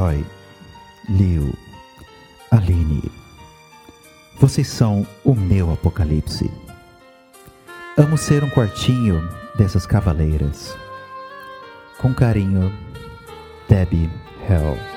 Joy, Liu, Aline. Vocês são o meu apocalipse. Amo ser um quartinho dessas cavaleiras. Com carinho, Debbie Hell.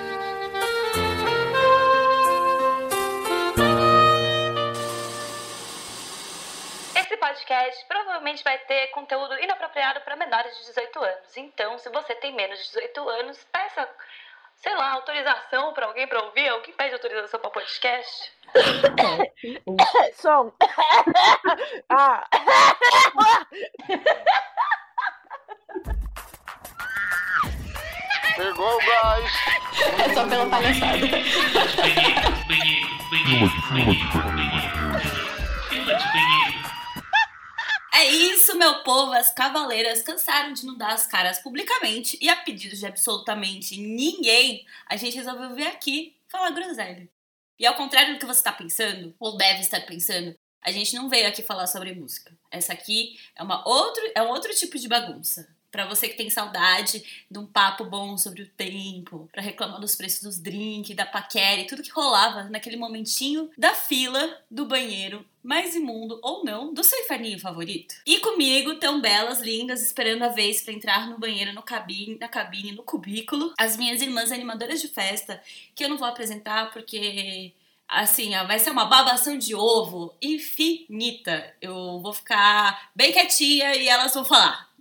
Cavaleiras cansaram de não dar as caras publicamente e a pedido de absolutamente ninguém, a gente resolveu vir aqui falar groselha. E ao contrário do que você está pensando, ou deve estar pensando, a gente não veio aqui falar sobre música. Essa aqui é uma outro, é um outro tipo de bagunça. Pra você que tem saudade de um papo bom sobre o tempo, pra reclamar dos preços dos drinks, da paquera e tudo que rolava naquele momentinho da fila do banheiro mais imundo ou não do seu inferninho favorito. E comigo, tão belas, lindas, esperando a vez pra entrar no banheiro, no cabine, na cabine, no cubículo, as minhas irmãs animadoras de festa, que eu não vou apresentar porque assim, ó, vai ser uma babação de ovo infinita. Eu vou ficar bem quietinha e elas vão falar.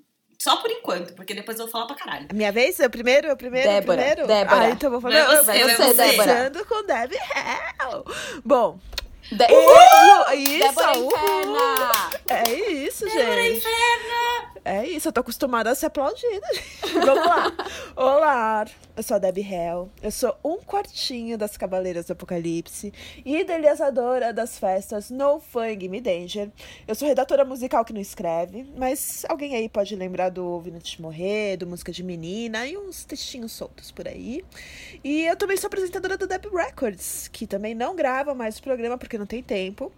Só por enquanto, porque depois eu vou falar pra caralho. Minha vez? Eu primeiro? Eu primeiro? eu Débora, primeiro? Débora. Ah, então eu vou falar. Vai Eu- você, eu vai tô você. começando com Debbie Hell. Bom. De... Uhul, isso, Débora uhul. Interna! É isso, Débora gente. É isso, eu tô acostumada a ser aplaudida. Vamos lá. Olá, eu sou a Debbie Hell. Eu sou um quartinho das Cavaleiras do Apocalipse e idealizadora das festas No Fun Me Danger. Eu sou redatora musical que não escreve, mas alguém aí pode lembrar do Ouvindo Te Morrer, do Música de Menina e uns textinhos soltos por aí. E eu também sou apresentadora do Deb Records, que também não grava mais o programa porque não tem tempo.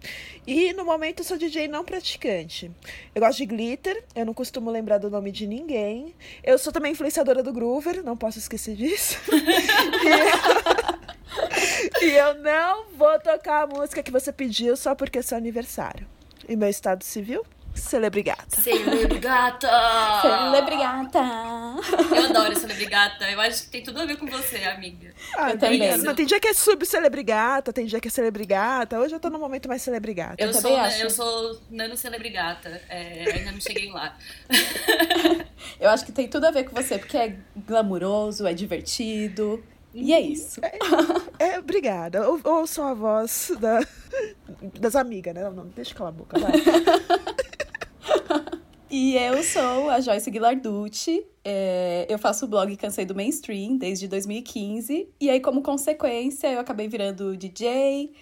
E no momento eu sou DJ não praticante. Eu gosto de glitter, eu não costumo lembrar do nome de ninguém. Eu sou também influenciadora do Groover, não posso esquecer disso. e, e eu não vou tocar a música que você pediu só porque é seu aniversário. E meu estado civil? Celebrigata. Celebrigata! Celebrigata! Eu adoro celebrigata. Eu acho que tem tudo a ver com você, amiga. Ah, Eu tem- também. Não, tem dia que é sub-celebrigata, tem dia que é celebrigata. Hoje eu tô no momento mais celebrigata. Eu, também sou, acho. eu sou nano celebrigata. É, ainda não cheguei lá. Eu acho que tem tudo a ver com você, porque é glamuroso, é divertido. E é isso. É, obrigada. Ou, ou sou a voz da, das amigas, né? Não, não, deixa eu calar a boca, vai. E eu sou a Joyce Guilarducci. é, eu faço o blog Cansei do Mainstream desde 2015. E aí, como consequência, eu acabei virando DJ,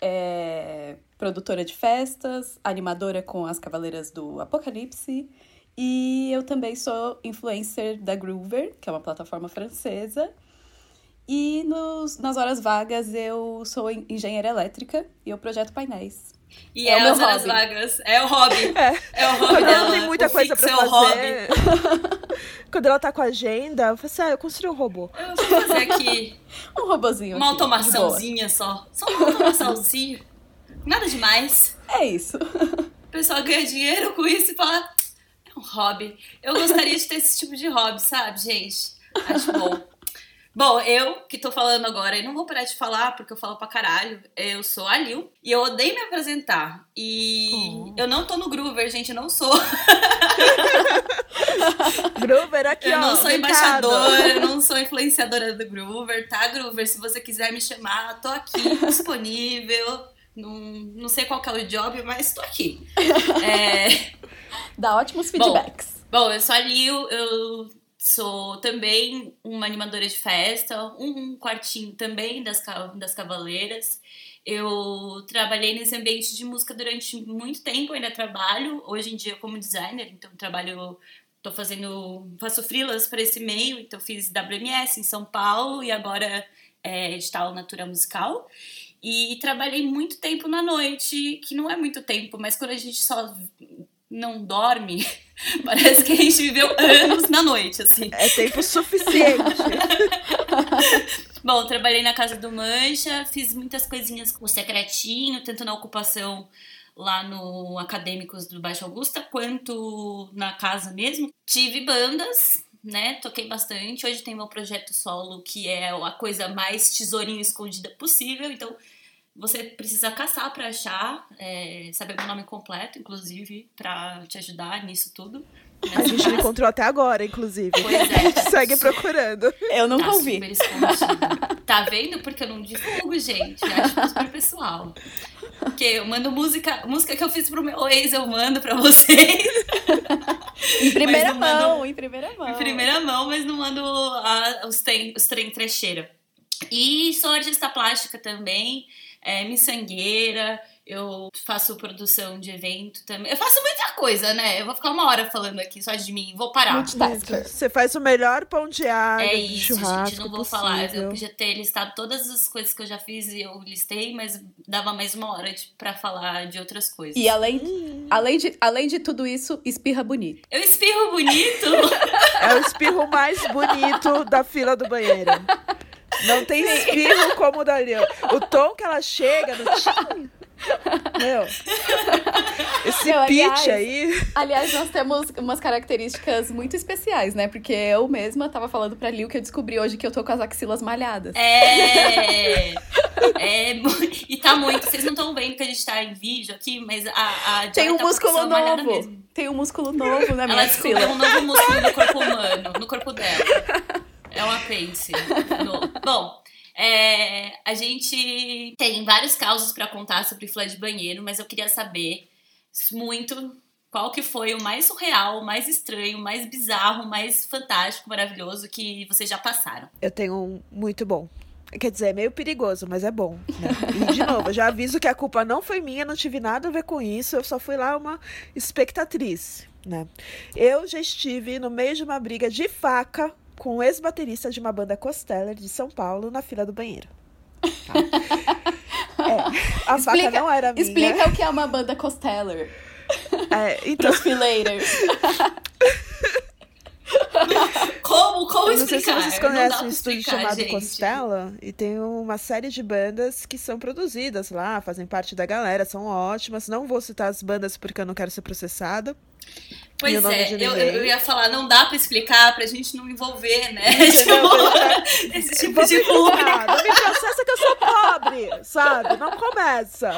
é, produtora de festas, animadora com as Cavaleiras do Apocalipse. E eu também sou influencer da Groover, que é uma plataforma francesa. E nos, nas horas vagas eu sou en- engenheira elétrica e eu projeto painéis. E É é, o meu vagas. É o hobby. É. É o hobby Quando ela dela. tem muita o coisa pra é o fazer. hobby. Quando ela tá com a agenda, eu falo assim: ah, eu construí um robô. Eu vou fazer aqui Um robozinho. uma aqui, automaçãozinha só. Só uma automaçãozinha. Nada demais. É isso. O pessoal ganha dinheiro com isso e fala. É um hobby. Eu gostaria de ter esse tipo de hobby, sabe, gente? Acho bom. Bom, eu que tô falando agora, e não vou parar de falar porque eu falo pra caralho. Eu sou a Lil e eu odeio me apresentar. E Oh. eu não tô no Groover, gente, eu não sou. Groover aqui, eu ó. não sou embaixadora, eu não sou influenciadora do Groover, tá, Groover? Se você quiser me chamar, tô aqui, disponível. Não, não sei qual que é o job, mas tô aqui. É, Dá ótimos Bom. feedbacks. Bom, eu sou a Lil, eu sou também uma animadora de festa, um quartinho também das, das Cavaleiras. Eu trabalhei nesse ambiente de música durante muito tempo, ainda trabalho, hoje em dia como designer, então trabalho, tô fazendo, faço freelas para esse meio, então fiz WMS em São Paulo e agora é edital Natura Musical. E trabalhei muito tempo na noite, que não é muito tempo, mas quando a gente só não dorme, parece que a gente viveu anos na noite, assim. É tempo suficiente. Bom, trabalhei na casa do Mancha, fiz muitas coisinhas com o secretinho, tanto na ocupação lá no Acadêmicos do Baixo Augusta, quanto na casa mesmo. Tive bandas, né? Toquei bastante. Hoje tem meu projeto solo, que é a coisa mais tesourinho escondida possível. Então, você precisa caçar para achar, é, saber meu nome completo, inclusive, para te ajudar nisso tudo. A gente não encontrou até agora, inclusive. Pois é. A gente segue procurando. Eu nunca tá ouvi. super escondido. Tá vendo? Porque eu não divulgo, gente. Eu acho super pessoal. Porque eu mando música, música que eu fiz pro meu ex, eu mando pra vocês. Em primeira Mas não mando- mão, em primeira mão. Em primeira mão, mas não mando a- os, trem, os trem trecheira. E sou artista plástica também, é, miçangueira, eu faço produção de evento também. Eu faço muita coisa, né? Eu vou ficar uma hora falando aqui só de mim, vou parar. Multitasker. Você faz o melhor pão de alho, É isso, churrasco gente, não vou possível. falar. Eu podia ter listado todas as coisas que eu já fiz e eu listei, mas dava mais uma hora de, pra falar de outras coisas. E além, além, de, além de tudo isso, espirra bonito. Eu espirro bonito. É o espirro mais bonito da fila do banheiro. Não tem espirro como o da Leon. O tom que ela chega no tchim. Meu. Esse Meu, pitch aliás, aí. Aliás, nós temos umas características muito especiais, né? Porque eu mesma tava falando pra Lil que eu descobri hoje que eu tô com as axilas malhadas. É. É. E tá muito. Vocês não estão vendo que a gente tá em vídeo aqui, mas a. a Tem um tá músculo novo. mesmo. Tem um músculo novo na minha Ela descobriu axila. um novo músculo no corpo humano, no corpo dela. É um apêndice. No- Bom, é, a gente tem vários causos pra contar sobre fila de banheiro, mas eu queria saber muito qual que foi o mais surreal, o mais estranho, o mais bizarro, o mais fantástico, maravilhoso que vocês já passaram. Eu tenho um muito bom. Quer dizer, é meio perigoso, mas é bom. né? E, de novo, já aviso que a culpa não foi minha, não tive nada a ver com isso, eu só fui lá uma espectatriz, né? Eu já estive no meio de uma briga de faca com o ex-baterista de uma banda Costeller de São Paulo na fila do banheiro. tá? É, a faca Explica- não era minha. Explica o que é uma banda Costeller É, então. Como, como Eu não sei se explicar? vocês conhecem um estúdio explicar, chamado gente. Costela e tem uma série de bandas que são produzidas lá, fazem parte da galera, são ótimas. Não vou citar as bandas porque eu não quero ser processada. Pois é, eu, eu ia falar, não dá pra explicar pra gente não envolver, né? Entendeu? Esse tipo de ferrar, não me processa que eu sou pobre, sabe? Não começa.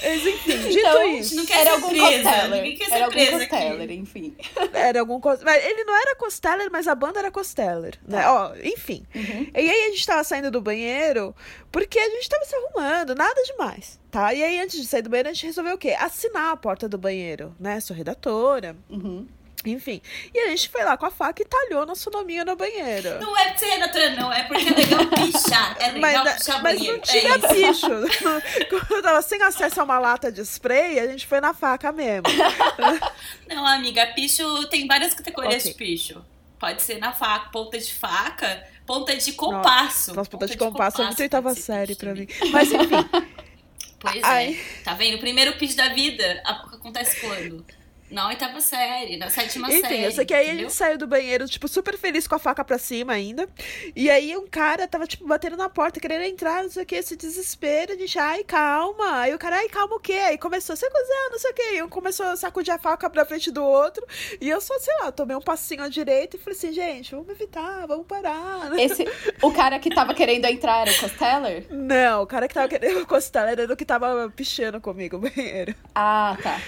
Mas enfim, dito Então, isso, não quer Era ser algum presa, Costeller. quer ser Era algum presa aqui. Costeller, enfim. era algum coisa. Mas ele não era Costeller, mas a banda era Costeller, né? Ó, enfim. Uhum. E aí a gente tava saindo do banheiro porque a gente tava se arrumando, nada demais, tá? E aí antes de sair do banheiro a gente resolveu o quê? Assinar a porta do banheiro, né? Sou redatora, Uhum. Enfim. E a gente foi lá com a faca e talhou nosso nominho no banheiro. Não é pra ser redatora, não. É porque é legal pichar. É legal Mas, pichar mas banheiro. não tinha é bicho. Quando eu tava sem acesso a uma lata de spray, a gente foi na faca mesmo. Não, amiga, picho tem várias categorias Ok. de picho. Pode ser na faca, ponta de faca, ponta de compasso. Nossa, puta de compasso é muito oitava série picho pra também. mim. Mas enfim, Pois Ai. é. Tá vendo? O primeiro pitch da vida acontece quando? Na oitava série, na sétima Enfim, série. eu sei que aí a entendeu? gente saiu do banheiro, tipo, super feliz com a faca pra cima ainda. E aí um cara tava, tipo, batendo na porta, querendo entrar, não sei o que, esse desespero. A gente, ai, calma. Aí o cara, ai, calma o quê? Aí começou, você cuzão, não sei o quê. E um começou a sacudir a faca pra frente do outro. E eu só, sei lá, tomei um passinho à direita e falei assim, gente, vamos evitar, vamos parar. Esse, o cara que tava querendo entrar era o Costeller? Não, o cara que tava querendo encostar era o que tava pichando comigo no banheiro. Ah, tá.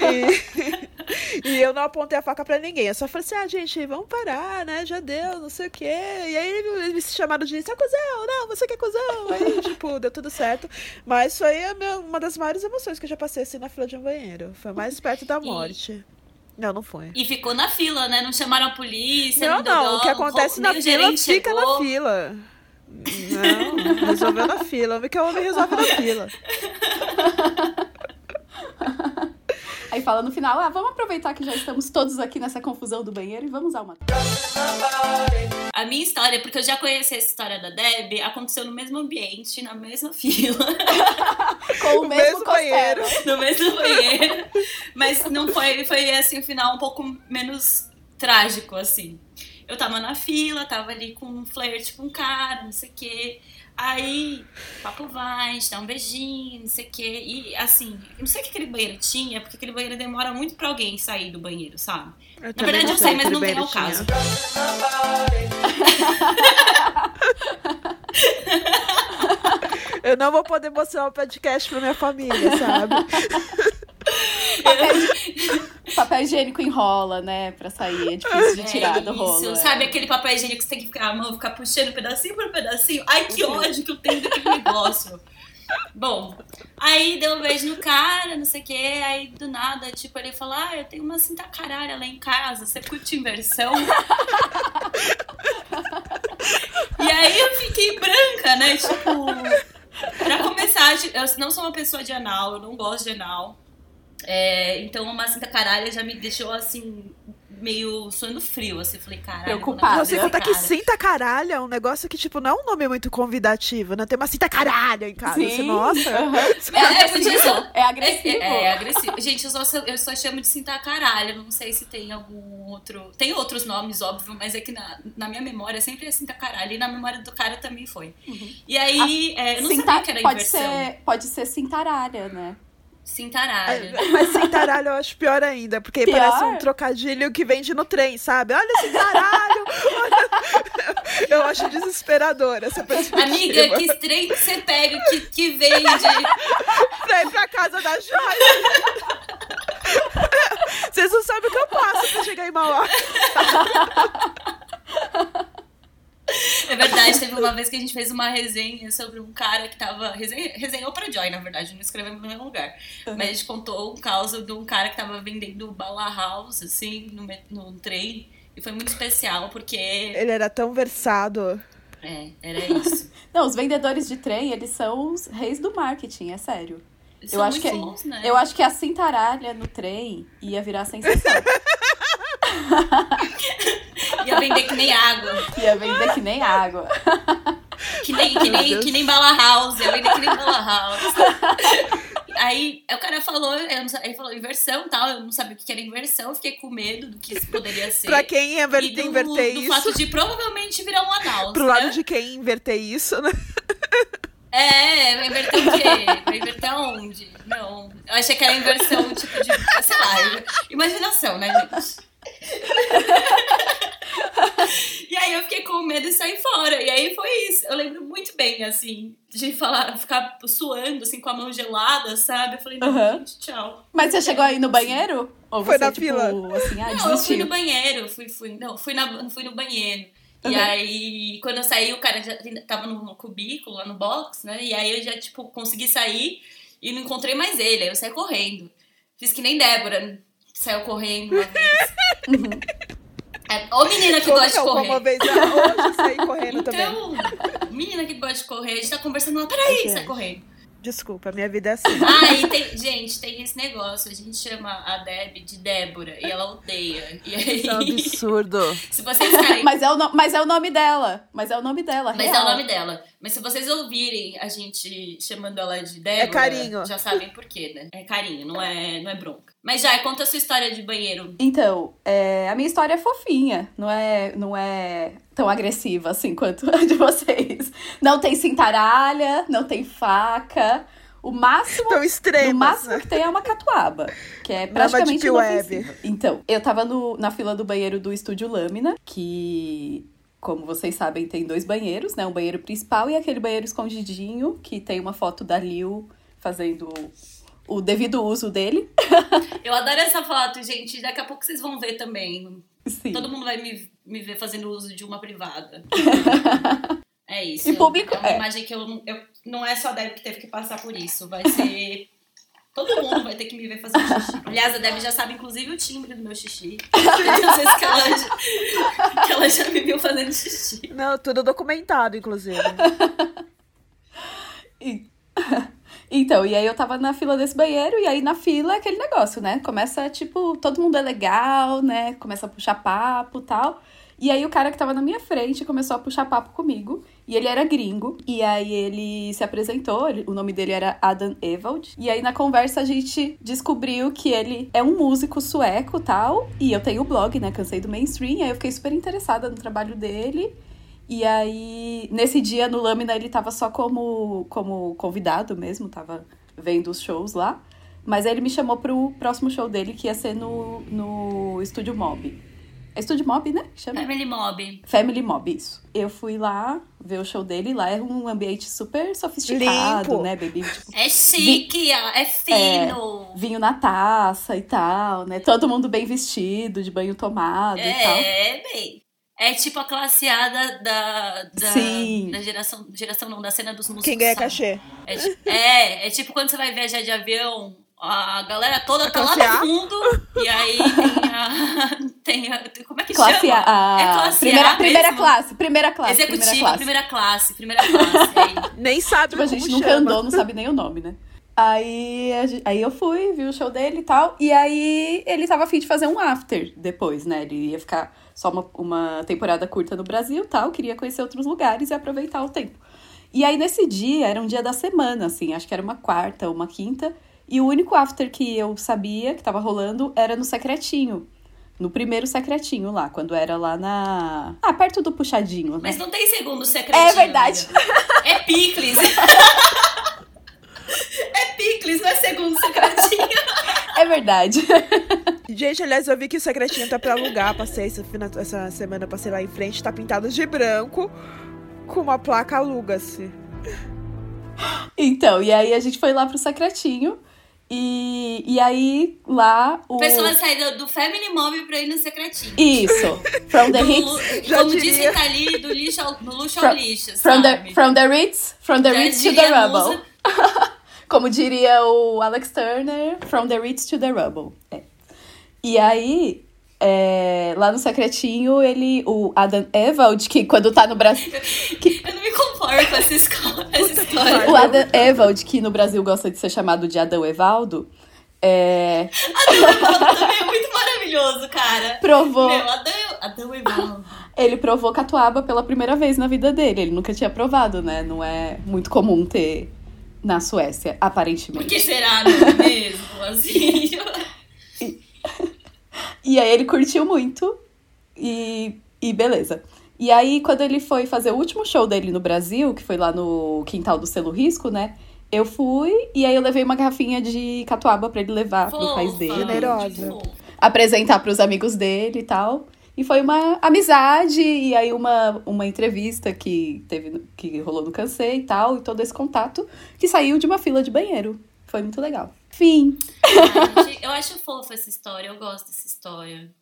E, e eu não apontei a faca pra ninguém. Eu só falei assim, ah, gente, vamos parar, né? Já deu, não sei o quê. E aí eles me chamaram de, é cuzão, não, você que é cuzão. Aí, tipo, deu tudo certo. Mas foi minha- uma das maiores emoções que eu já passei assim na fila de um banheiro. Foi mais perto da E- morte. Não, não foi. E ficou na fila, né? Não chamaram a polícia. Não, deu não, o que acontece na o fila fica na chegou. fila. Não, resolveu na fila. Homem que é homem resolve na fila. Aí fala no final, ah, vamos aproveitar que já estamos todos aqui nessa confusão do banheiro e vamos usar uma. A minha história, porque eu já conheci essa história da Deb, aconteceu no mesmo ambiente, na mesma fila, Com o O mesmo, mesmo banheiro. No mesmo banheiro. Mas não foi, foi assim, o final um pouco menos trágico, assim. eu tava na fila, tava ali com um flerte com um cara, não sei o quê. Aí, papo vai, a gente dá um beijinho, não sei o quê. E assim, eu não sei o que aquele banheiro tinha, porque aquele banheiro demora muito pra alguém sair do banheiro, sabe? Eu Na verdade, eu sei mas que não vem ao caso. Eu não vou poder mostrar o podcast pra minha família, sabe? Papel higiênico enrola, né? Pra sair. É difícil de tirar é do rolo. é. Sabe aquele papel higiênico que você tem que ficar, a mão ficar puxando pedacinho por pedacinho? Ai, que ódio que eu tenho daquele negócio. Bom, aí deu um beijo no cara, não sei o que, aí do nada, tipo, ele falou, ah, eu tenho uma cinta caralha lá em casa, você curte inversão? e aí eu fiquei branca, né, tipo, pra começar, eu não sou uma pessoa de anal, eu não gosto de anal, é, então uma cinta caralha já me deixou, assim, meio suando frio, assim, falei, caralho, Preocupada. casa Você desse conta que cinta caralho é um negócio que, tipo, não é um nome muito convidativo, né? Tem uma cinta caralho em casa. Você, nossa. aham. É, é, É agressivo. É, é agressivo. Gente, eu só, eu só chamo de cinta caralho. Não sei se tem algum outro. Tem outros nomes, óbvio, mas é que na, na minha memória sempre é cinta caralho. E na memória do cara também foi. E aí, é, eu não Cinta- sabia que era pode inversão. ser, pode ser cintaralha, né? Cintaralho. Mas cintaralho eu acho pior ainda, porque Pior? parece um trocadilho que vende no trem, sabe? Olha cintaralho! olha... Eu acho desesperador essa perspectiva. Amiga, que trem que você pega que, que vende. Pra ir pra casa da joia. Vocês não sabem o que eu passo pra chegar em Mauá. É verdade, teve uma vez que a gente fez uma resenha sobre um cara que tava. Resenha, resenhou pra Joy, na verdade, não escrevemos no mesmo lugar. Mas a gente contou um caso de um cara que tava vendendo bala house, assim, no, no trem. E foi muito especial, porque. Ele era tão versado. É, era isso. Não, os vendedores de trem, eles são os reis do marketing, é sério. São acho muito que- bons, né? Eu acho que a cintaralha no trem ia virar sensação. Ia vender que nem água. ia vender que nem água. Que nem, que nem, que nem bala house. Ia vender que nem bala house. Aí o cara falou, ele falou inversão e tal. Eu não sabia o que era inversão. Eu fiquei com medo do que isso poderia ser. Pra quem ia inver- do, inverter do isso. fato de provavelmente virar um anal. Pro né? lado de quem inverter isso, né? É, vai inverter o quê? Vai inverter aonde? Não. Eu achei que era inversão, tipo, de. Sei lá, imaginação, né, gente? e aí eu fiquei com medo de sair fora. E aí foi isso. Eu lembro muito bem, assim, de falar, ficar suando, assim, com a mão gelada, sabe? Eu falei, não, Aham. gente, tchau. Mas você chegou aí no banheiro? Ou Foi você, na tipo, fila? assim, ah, Não, eu fui desistiu? no banheiro, fui, fui, não, fui, na, fui no banheiro. E Uhum. aí, quando eu saí, o cara já tava no cubículo, lá no box, né? E aí eu já, tipo, consegui sair e não encontrei mais ele. Aí eu saí correndo. Fiz que nem Débora, saiu correndo uma vez. Uhum. É, ô menina que Como gosta de correr. Uma vez hoje eu saí correndo também. Então, menina que gosta de correr, a gente tá conversando lá, peraí, Gente. sai correndo. Desculpa, minha vida é assim. Ah, e tem, gente, tem esse negócio, a gente chama a Deb de Débora e ela odeia. E aí, Isso é um absurdo. se vocês ficarem Mas é, o no- mas é o nome dela. Mas é o nome dela, Mas real. é o nome dela. Mas se vocês ouvirem a gente chamando ela de Débora, carinho. já sabem por quê, né? É carinho, não é, não é bronca. Mas já, conta a sua história de banheiro. Então, é, a minha história é fofinha, não é, não é tão agressiva assim quanto a de vocês. Não tem cintaralha, não tem faca. O máximo, Tão o extremas. máximo né? que tem é uma catuaba, que é praticamente Web. Então, eu tava no- na fila do banheiro do Estúdio Lâmina, que, como vocês sabem, tem dois banheiros, né? Um banheiro principal e aquele banheiro escondidinho, que tem uma foto da Lil fazendo o devido uso dele. Eu adoro essa foto, gente. Daqui a pouco vocês vão ver também. Sim. Todo mundo vai me, me ver fazendo uso de uma privada. É isso. E público- É uma é. imagem que eu, não- eu. Não é só a Deb que teve que passar por isso. Vai ser. Todo mundo vai ter que me ver fazendo xixi. Aliás, a Deb já sabe, inclusive, o timbre do meu xixi. Às vezes que ela, já, que ela já me viu fazendo xixi. Não, tudo documentado, inclusive. E- Então, e aí eu tava na fila desse banheiro, e aí na fila é aquele negócio, né? Começa, tipo, todo mundo é legal, né? Começa a puxar papo e tal. E aí o cara que tava na minha frente começou a puxar papo comigo. E ele era gringo. E aí ele se apresentou, ele- o nome dele era Adam Evald. E aí na conversa a gente descobriu que ele é um músico sueco tal. E eu tenho o blog, né? Cansei do mainstream. Aí eu fiquei super interessada no trabalho dele. E aí, nesse dia no Lâmina, ele tava só como, como convidado mesmo, tava vendo os shows lá. Mas aí ele me chamou pro próximo show dele, que ia ser no, no Estúdio Mob. É Estúdio Mob, né? Chama? Family Mob. Family Mob, isso. Eu fui lá ver o show dele, lá é um ambiente super sofisticado, Limpo. né? Bebi, tipo, É chique, ó, é fino. vinho na taça e tal, né? Todo mundo bem vestido, de banho tomado e tal. É, bem. É tipo a classe A da, da, da, Sim. da geração, geração não, da cena dos músicos. Quem ganha cachê? É, é, é tipo quando você vai viajar de avião, a galera toda tá lá classe no fundo, e aí tem a. Tem a como é que Classe chama? A, a é classe primeira, A primeira mesmo? classe, primeira classe, Executiva, primeira primeira classe. classe, primeira classe. aí. Nem sabe Tipo, a gente nunca chama. andou, não sabe nem o nome, né? Aí, aí eu fui, vi o show dele e tal. E aí ele tava afim de fazer um after depois, né? Ele ia ficar só uma, uma temporada curta no Brasil e tal. Queria conhecer outros lugares e aproveitar o tempo. E aí nesse dia, era um dia da semana, assim. Acho que era uma quarta ou uma quinta. E o único after que eu sabia que tava rolando era no Secretinho. No primeiro Secretinho lá, quando era lá na... Ah, perto do Puxadinho, né? Mas não tem segundo secretinho. É verdade. É picles. é picles, não é segundo secretinho. É verdade. Gente, aliás, eu vi que o secretinho tá pra alugar. Passei essa, essa semana, passei lá em frente, tá pintado de branco, com uma placa aluga-se. Então, e aí a gente foi lá pro Secretinho. E, e aí, lá, o... A pessoa sai do, do Family Mob pra ir no secretinho. Isso. From the Do-. Já como diria. dizem tá ali, do lixo ao, no luxo From- ao lixo, From the, sabe? from the Ritz, from the Já Ritz to the Rubble. Como diria o Alex Turner, from the Ritz to the Rubble. É. E aí, é, lá no Secretinho, ele, o Adam Evald, que quando tá no Brasil... Eu não me conformo com essa, escola, essa história. O Adam Evald, que no Brasil gosta de ser chamado de Adão Evaldo, é, Adão também é muito maravilhoso, cara. provou... Meu, Adão, Adão e Val. Ele provou catuaba pela primeira vez na vida dele. Ele nunca tinha provado, né? Não é muito comum ter na Suécia, Por aparentemente. que será, não é mesmo? Assim. E aí ele curtiu muito e, e beleza. E aí, quando ele foi fazer o último show dele no Brasil, que foi lá no quintal do Selo Risco, né? Eu fui e aí eu levei uma garrafinha de catuaba pra ele levar pro país Fofa, dele. Generosa. apresentar pros amigos dele e tal. E foi uma amizade e aí uma, uma entrevista que teve que rolou no Cansei e tal, e todo esse contato que saiu de uma fila de banheiro. Foi muito legal. Fim. Gente, eu acho fofa essa história, eu gosto dessa história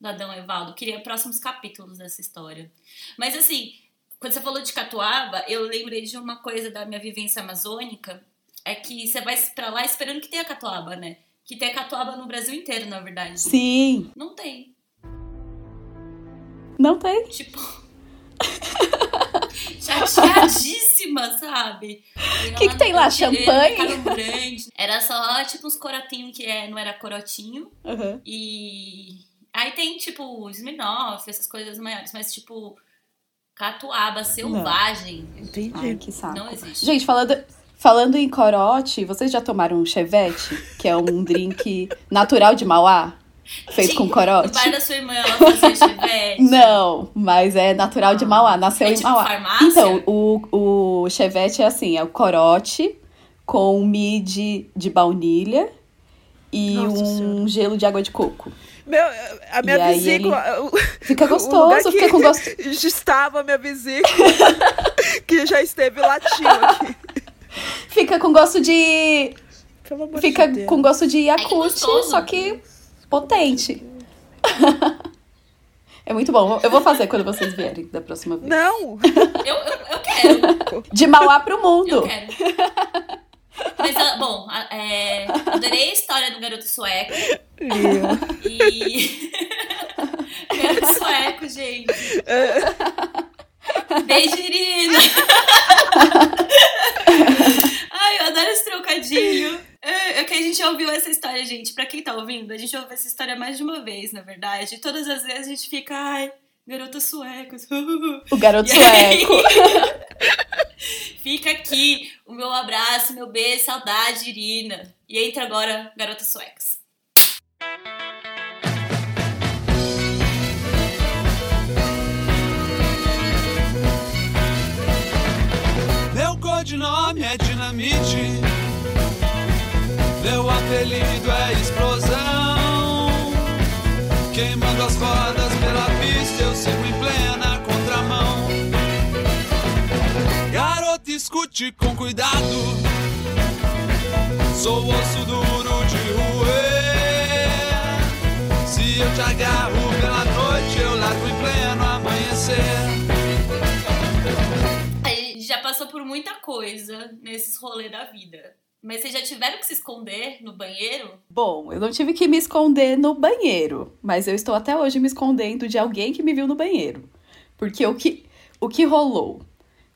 do Adão Evaldo. Queria próximos capítulos dessa história. Mas assim, quando você falou de Catuaba, eu lembrei de uma coisa da minha vivência amazônica, é que você vai pra lá esperando que tenha Catuaba, né? Que tenha Catuaba no Brasil inteiro, na verdade. Sim. Não tem. Não tem. Tipo. Chateadíssima, sabe? O que que tem lá? Champanhe? Grande. Era só tipo uns corotinhos que é, não era corotinho. Uhum. E aí tem, tipo, Smirnoff, essas coisas maiores, mas, tipo, catuaba selvagem. Entendi. Ai, que saco. Não existe. Gente, falando, falando em corote, vocês já tomaram um chevette? Que é um drink natural de Mauá? Feito Sim, com corote? bar da sua irmã, ela fazia chevette. Não, mas é natural de Mauá, nasceu É em tipo Mauá. farmácia? Então, o, o chevette é assim, é o corote com mid de baunilha e Nossa um Senhora. gelo de água de coco. Meu, a minha E vesícula. o- Fica o gostoso, fica com gosto. Estava a minha vesícula, que já esteve latinho aqui. Fica com gosto de. Pelo amor Fica de Deus. com gosto de Yakult, gostoso. só que potente. É muito bom. Eu vou fazer quando vocês vierem da próxima vez. Não! Eu, eu, eu quero, De Mauá pro eu mundo. quero. Mas, ah, bom, é, adorei a história do garoto sueco. Lio. E. garoto sueco, gente. Beijo, Irina. Ai, eu adoro esse trocadilho. É, é que a gente já ouviu essa história, gente. Pra quem tá ouvindo, a gente ouve essa história mais de uma vez, na verdade. E todas as vezes a gente fica, ai, garotas suecas. O garoto aí? sueco. Fica aqui o meu abraço, meu beijo, saudade, Irina. E entra agora, garotas Meu codinome é dinamite. Meu apelido é explosão. Queimando as rodas pela pista, eu sigo em plena contramão. Garoto, escute com cuidado. Sou osso duro de roer. Se eu te agarro pela noite, eu largo em pleno amanhecer. Passou por muita coisa nesses rolês da vida. Mas vocês já tiveram que se esconder no banheiro? Bom, eu não tive que me esconder no banheiro, mas eu estou até hoje me escondendo de alguém que me viu no banheiro. Porque o que, o que rolou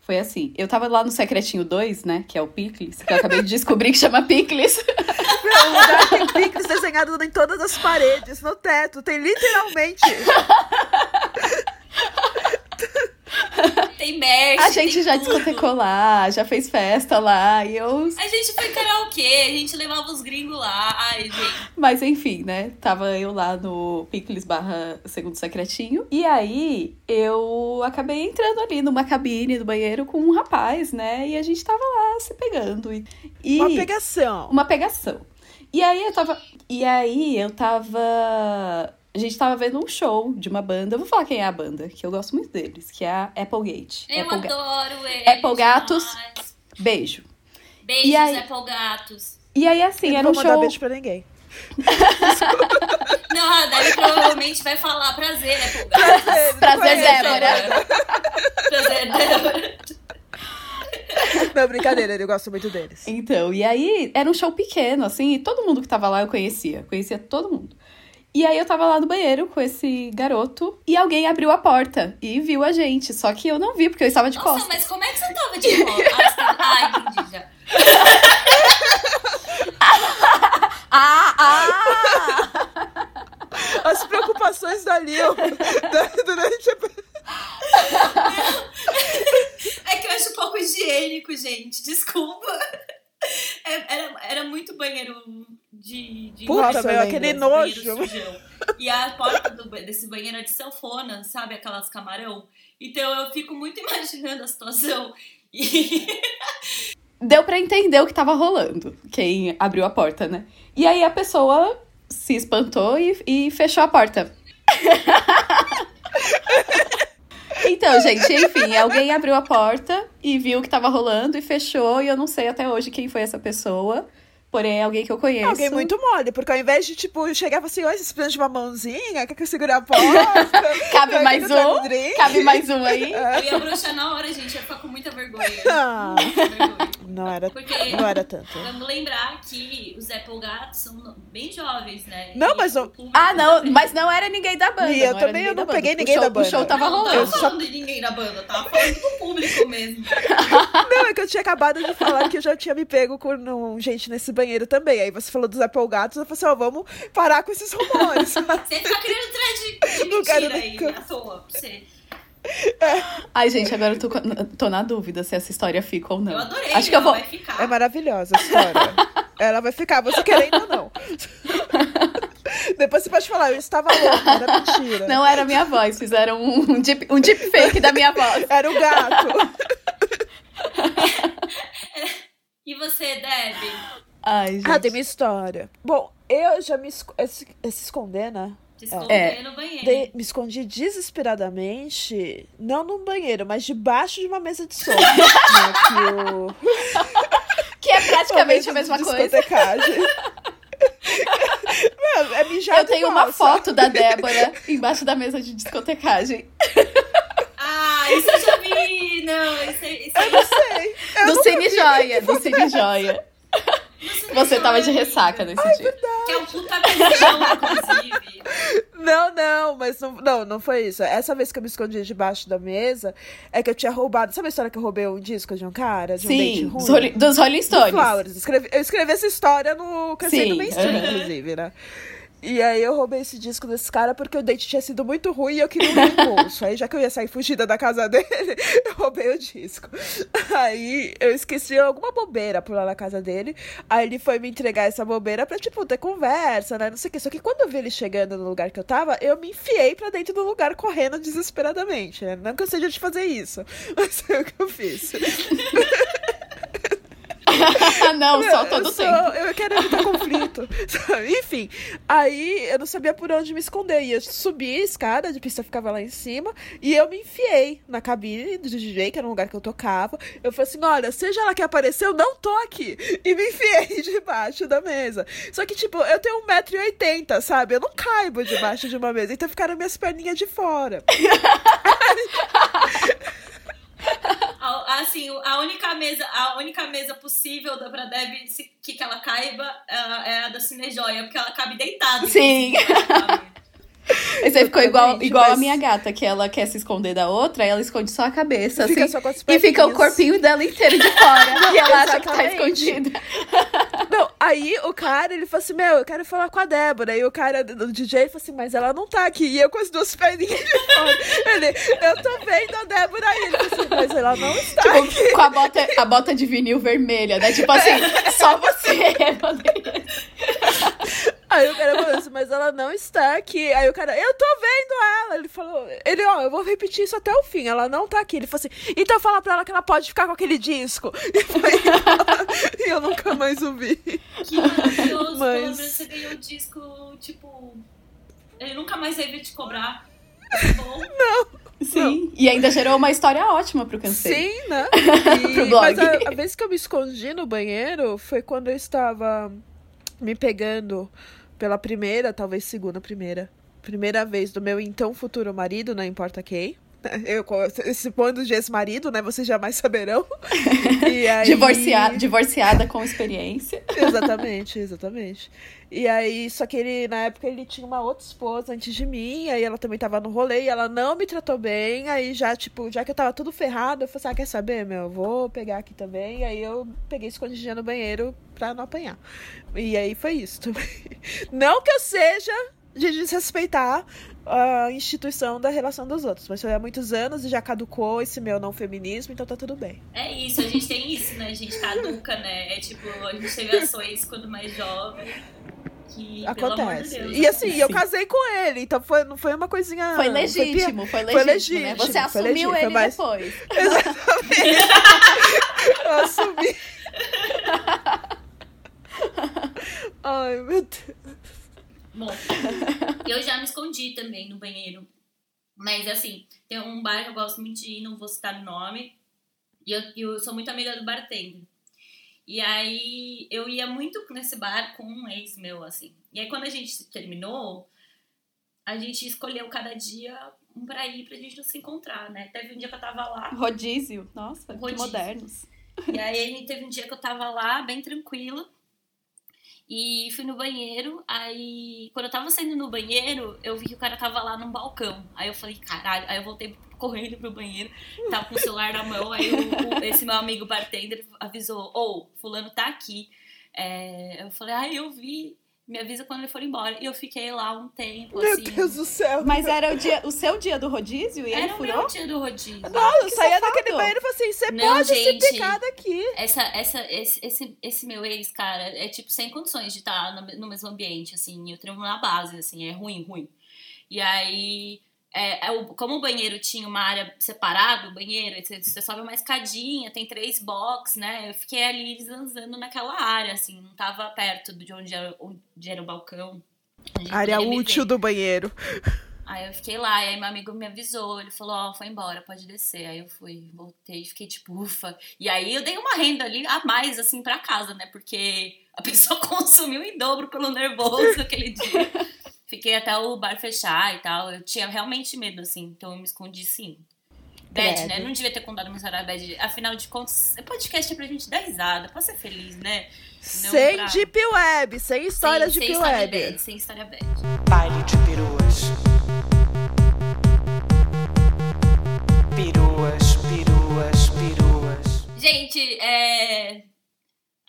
foi assim, eu tava lá no Secretinho 2, né, que é o Picles, que eu acabei de descobrir que chama Picles. Meu, o lugar tem picles desenhado em todas as paredes, no teto. Tem literalmente. Tem merch. A gente tem já tudo. discotecou lá, já fez festa lá, e eu A gente foi karaokê, a gente levava os gringos lá. Ai, gente. Mas enfim, né? Tava eu lá no Picles barra Segundo Secretinho. E aí eu acabei entrando ali numa cabine do banheiro com um rapaz, né? E a gente tava lá se pegando. E, e- Uma pegação. uma pegação. E aí eu tava. E aí eu tava. A gente tava vendo um show de uma banda. Eu vou falar quem é a banda, que eu gosto muito deles, que é a Applegate. Eu Apple Ga- adoro eles. Apple Gatos. demais. Beijo. Beijos, E aí- Apple Gatos. E aí, assim, Eu não era um vou mandar show. beijo pra ninguém. Não, a Dani provavelmente vai falar prazer, Apple Gatos. Prazer, Conheço, Débora. Prazer, Débora. Não, brincadeira, eu gosto muito deles. Então, e aí era um show pequeno, assim, e todo mundo que tava lá eu conhecia. Conhecia todo mundo. E aí eu tava lá no banheiro com esse garoto e alguém abriu a porta e viu a gente. Só que eu não vi, porque eu estava de Nossa, costas. mas como é que você tava de volta? Ah, ah entendi já. Ah, ah! As preocupações da Lil durante a. É que eu acho pouco higiênico, gente. Desculpa. É- era, era muito banheiro de. de Puta, meu, aquele nojo. E a porta do desse banheiro é de sanfona, sabe? Aquelas camarão. Então eu fico muito imaginando a situação. E Deu pra entender o que tava rolando, quem abriu a porta, né? E aí a pessoa se espantou e, e fechou a porta. Então, gente, enfim, alguém abriu a porta e viu o que tava rolando e fechou, e eu não sei até hoje quem foi essa pessoa. Porém, é alguém que eu conheço. Alguém muito mole, porque ao invés de, tipo, chegar e falar assim, oi, vocês precisam de uma mãozinha? Quer que eu segure a porta? Cabe mais eu um? drink? Cabe mais um aí? eu ia bruxar na hora, gente. Eu ia ficar com muita vergonha. Ah, Muita vergonha. não era, Porque não era tanto. vamos lembrar que os Apple Gatos são bem jovens, né? Não, E mas o o- público Ah, não, mas não era ninguém da banda. E eu não também, eu não peguei banda. ninguém da banda. O show tava não, não rolando. tava falando de ninguém da banda, tava falando do público mesmo. Não, é que eu tinha acabado de falar que eu já tinha me pego com um, gente nesse banheiro também. Aí você falou dos Apple Gatos, eu falei assim, ó, vamos parar com esses rumores. Você fica criando thread de Não quero mentira aí, nunca. à toa. pra Você. Ai, gente, agora eu tô, tô na dúvida se essa história fica ou não. Eu adorei, Acho que eu vou. vai ficar. É maravilhosa a história. Ela vai ficar, você querendo ou não. Depois você pode falar, eu estava louca, era mentira. Não era minha voz, fizeram um deep, um deep fake da minha voz. Era o gato. E você, Debbie? Ai, gente. Ah, tem minha história. Bom, eu já me esco- es- se esconder, né? Se esconder É. no banheiro. De- me escondi desesperadamente, não num banheiro, mas debaixo de uma mesa de som. né, que o... Que é praticamente a Uma mesma coisa. discotecagem. Meu, é mijar Eu tenho igual, uma foto sabe? da Débora embaixo da mesa de discotecagem. Ah, isso eu já vi. Não, isso aí. Isso aí Eu não sei. Eu do Cine. Joia, do Cine Joia. Você tava de ressaca nesse dia. Que é um puta visão, inclusive. Não, não, mas não, não, não foi isso. Essa vez que eu me escondi debaixo da mesa, é que eu tinha roubado. Sabe a história que eu roubei um disco de um cara? De um dente Sim, dos Rolling, Rolling Do Stones. Flowers. Escrevi- eu escrevi essa história no Cansei do Mainstream, aham. inclusive, né? E aí eu roubei esse disco desse cara porque o date tinha sido muito ruim e eu queria um reembolso. aí já que eu ia sair fugida da casa dele, eu roubei o disco. Aí eu esqueci alguma bobeira por lá na casa dele. Aí ele foi me entregar essa bobeira pra, tipo, ter conversa, né? Não sei o que. Só que quando eu vi ele chegando no lugar que eu tava, eu me enfiei pra dentro do lugar correndo desesperadamente, né? Não que eu seja de fazer isso, mas foi o que eu fiz. não, só Eu todo sou- tempo. Eu quero evitar conflito. Enfim, aí eu não sabia por onde me esconder. E eu subi a escada, de pista ficava lá em cima, e eu me enfiei na cabine do DJ, que era um lugar que eu tocava. Eu falei assim: olha, seja lá que apareceu, não tô aqui. E me enfiei debaixo da mesa. Só que, tipo, eu tenho 1,80m, sabe? Eu não caibo debaixo de uma mesa. Então ficaram minhas perninhas de fora. A- Assim, a única mesa, a única mesa possível da- pra Deb se- que, que ela caiba é, é a da Cinejoia, porque ela cabe deitada. Sim. inclusive, ela cabe. Aí você ficou igual, Exatamente, igual a mas- minha gata, que ela quer se esconder da outra, ela esconde só a cabeça, Fica assim, só com as e fica o corpinho dela inteiro de fora. e ela acha que tá escondida. Aí o cara, ele falou assim, meu, eu quero falar com a Débora. E o cara do DJ falou assim, mas ela não tá aqui. E eu com as duas perninhas de fora. Ele, eu tô vendo a Débora aí. Ele falou assim, mas ela não está aqui. Tipo, com a bota, a bota de vinil vermelha, né? Tipo assim, só você. Aí o cara falou assim, mas ela não está aqui. Aí o cara, eu tô vendo ela. Ele falou, ele, ó, eu vou repetir isso até o fim. Ela não tá aqui. Ele falou assim, então fala pra ela que ela pode ficar com aquele disco. E, foi embora. e eu nunca mais ouvi. Que maravilhoso, Mas- pelo menos você ganhou o disco, tipo. Ele nunca mais veio te cobrar. Bom, Sim. E ainda gerou uma história ótima pro Cansei. Sim, né? Pro blog. Mas a, a vez que eu me escondi no banheiro foi quando eu estava me pegando pela primeira, talvez segunda primeira. Primeira vez do meu então futuro marido, não importa quem. Eu, esse pondo de ex-marido, né? Vocês jamais saberão. E aí... Divorciada, divorciada com experiência. Exatamente, exatamente. E aí, só que ele, na época, ele tinha uma outra esposa antes de mim, aí ela também tava no rolê e ela não me tratou bem, aí já, tipo, já que eu tava tudo ferrado, eu falei assim, ah, quer saber, meu, eu vou pegar aqui também, aí eu peguei escondidinha no banheiro pra não apanhar. E aí foi isso também. Não que eu seja de desrespeitar a instituição da relação dos outros, mas foi há muitos anos e já caducou esse meu não feminismo, então tá tudo bem. é isso, a gente tem isso, né? A gente caduca, né? É tipo, a gente teve ações quando mais jovem. Que, amor de Acontece. Deus, e assim, eu Sim. casei com ele, então foi, não foi uma coisinha. Foi legítimo, foi legítimo, foi né? legítimo, Você foi assumiu legítimo, ele mais- depois. Exatamente. eu assumi. Ai, meu Deus. Bom, eu já me escondi também no banheiro. Mas assim, tem um bar que eu gosto muito de ir, não vou citar o nome. E eu, eu sou muito amiga do bartender. E aí eu ia muito nesse bar com um ex meu, assim. E aí quando a gente terminou, a gente escolheu cada dia um pra ir pra gente não se encontrar, né? Teve um dia que eu tava lá. Rodízio, nossa, que Rodízio. modernos. E aí teve um dia que eu tava lá, bem tranquila. E fui no banheiro, aí quando eu tava saindo no banheiro, eu vi que o cara tava lá num balcão. Aí eu falei, caralho, aí eu voltei correndo pro banheiro, tava com o celular na mão, aí o- o- esse meu amigo bartender avisou, ô, fulano tá aqui. É, eu falei, ai, eu vi, me avisa quando ele for embora. E eu fiquei lá um tempo, Meu assim. Deus do céu. Mas era o, dia, o seu dia do rodízio e ele Era o furou? meu dia do rodízio. Nossa, eu que saía daquele banheiro e falei assim: você Não, pode gente. se picar daqui. Essa, essa, esse, esse, esse meu ex, cara, é tipo sem condições de estar no, no mesmo ambiente, assim. Eu treino na base, assim, é ruim, ruim. E aí, é, é o- como o banheiro tinha uma área separada, o banheiro, você, você sobe uma escadinha, tem três box, né? Eu fiquei ali zanzando naquela área, assim, não tava perto de onde era, onde era o balcão. Área útil do banheiro. Aí eu fiquei lá, e aí meu amigo me avisou, ele falou, ó, foi embora, pode descer. Aí eu fui, voltei, fiquei tipo, ufa. E aí eu dei uma renda ali a mais, assim, pra casa, né? Porque a pessoa consumiu em dobro pelo nervoso aquele dia. Fiquei até o bar fechar e tal. Eu tinha realmente medo, assim, então eu me escondi sim. Bad, né? Não devia ter contado uma história bad. Afinal de contas, é podcast é pra gente dar risada, pra ser feliz, né? Não sem pra- Deep Web, sem histórias sem, de sem Deep história Web. bad, sem história bad. Baile de peruas. Peruas, peruas, peruas. Gente, é...